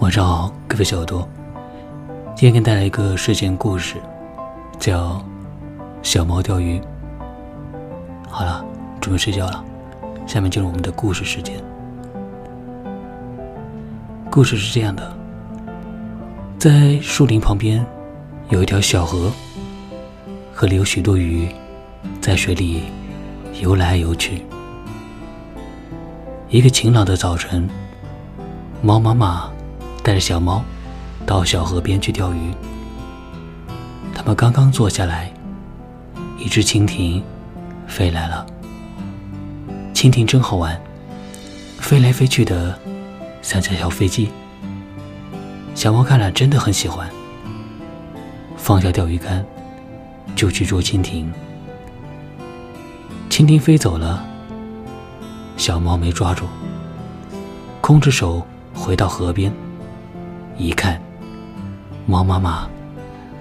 晚上好，各位小耳朵，今天给你带来一个睡前故事，叫《小猫钓鱼》。好了，准备睡觉了，下面进入我们的故事时间。故事是这样的：在树林旁边有一条小河，河里有许多鱼在水里游来游去。一个晴朗的早晨，猫妈妈。带着小猫到小河边去钓鱼。他们刚刚坐下来，一只蜻蜓飞来了。蜻蜓真好玩，飞来飞去的，像架小飞机。小猫看了真的很喜欢，放下钓鱼竿，就去捉蜻蜓。蜻蜓飞走了，小猫没抓住，空着手回到河边。一看，猫妈妈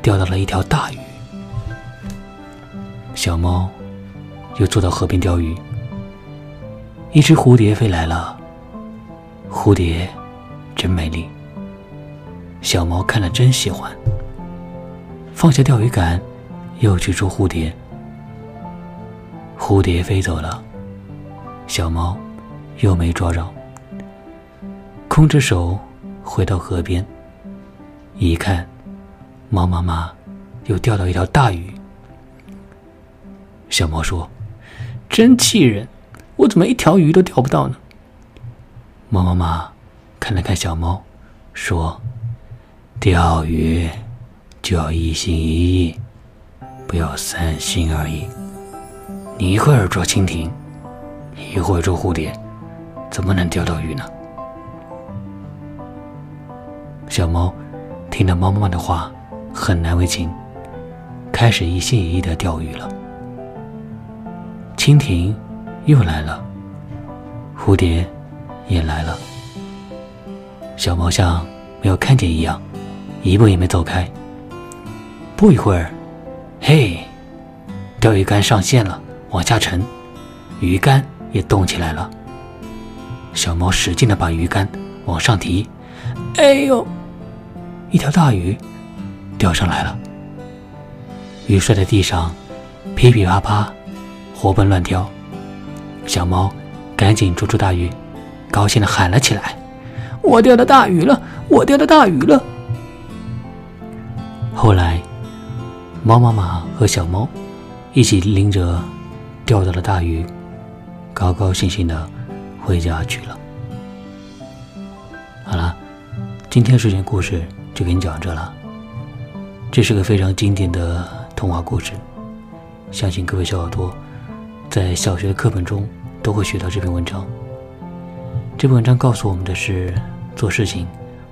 钓到了一条大鱼。小猫又坐到河边钓鱼。一只蝴蝶飞来了，蝴蝶真美丽。小猫看了真喜欢，放下钓鱼竿，又去捉蝴蝶。蝴蝶飞走了，小猫又没抓着，空着手。回到河边，一看，猫妈妈又钓到一条大鱼。小猫说：“真气人，我怎么一条鱼都钓不到呢？”猫妈妈看了看小猫，说：“钓鱼就要一心一意，不要三心二意。你一会儿捉蜻蜓，一会儿捉蝴蝶，怎么能钓到鱼呢？”小猫听了猫妈妈的话，很难为情，开始一心一意的钓鱼了。蜻蜓又来了，蝴蝶也来了。小猫像没有看见一样，一步也没走开。不一会儿，嘿，钓鱼竿上线了，往下沉，鱼竿也动起来了。小猫使劲的把鱼竿往上提，哎呦！一条大鱼钓上来了，鱼摔在地上，噼噼啪啪，活蹦乱跳。小猫赶紧捉住大鱼，高兴的喊了起来：“我钓到大鱼了！我钓到大鱼了！”后来，猫妈妈和小猫一起拎着钓到的大鱼，高高兴兴的回家去了。好了，今天睡前故事。就给你讲这了。这是个非常经典的童话故事，相信各位小耳朵在小学的课本中都会学到这篇文章。这篇文章告诉我们的是：做事情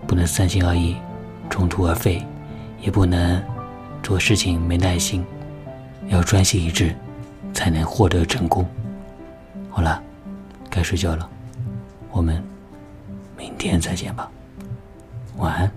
不能三心二意、中途而废，也不能做事情没耐心，要专心一致，才能获得成功。好了，该睡觉了，我们明天再见吧，晚安。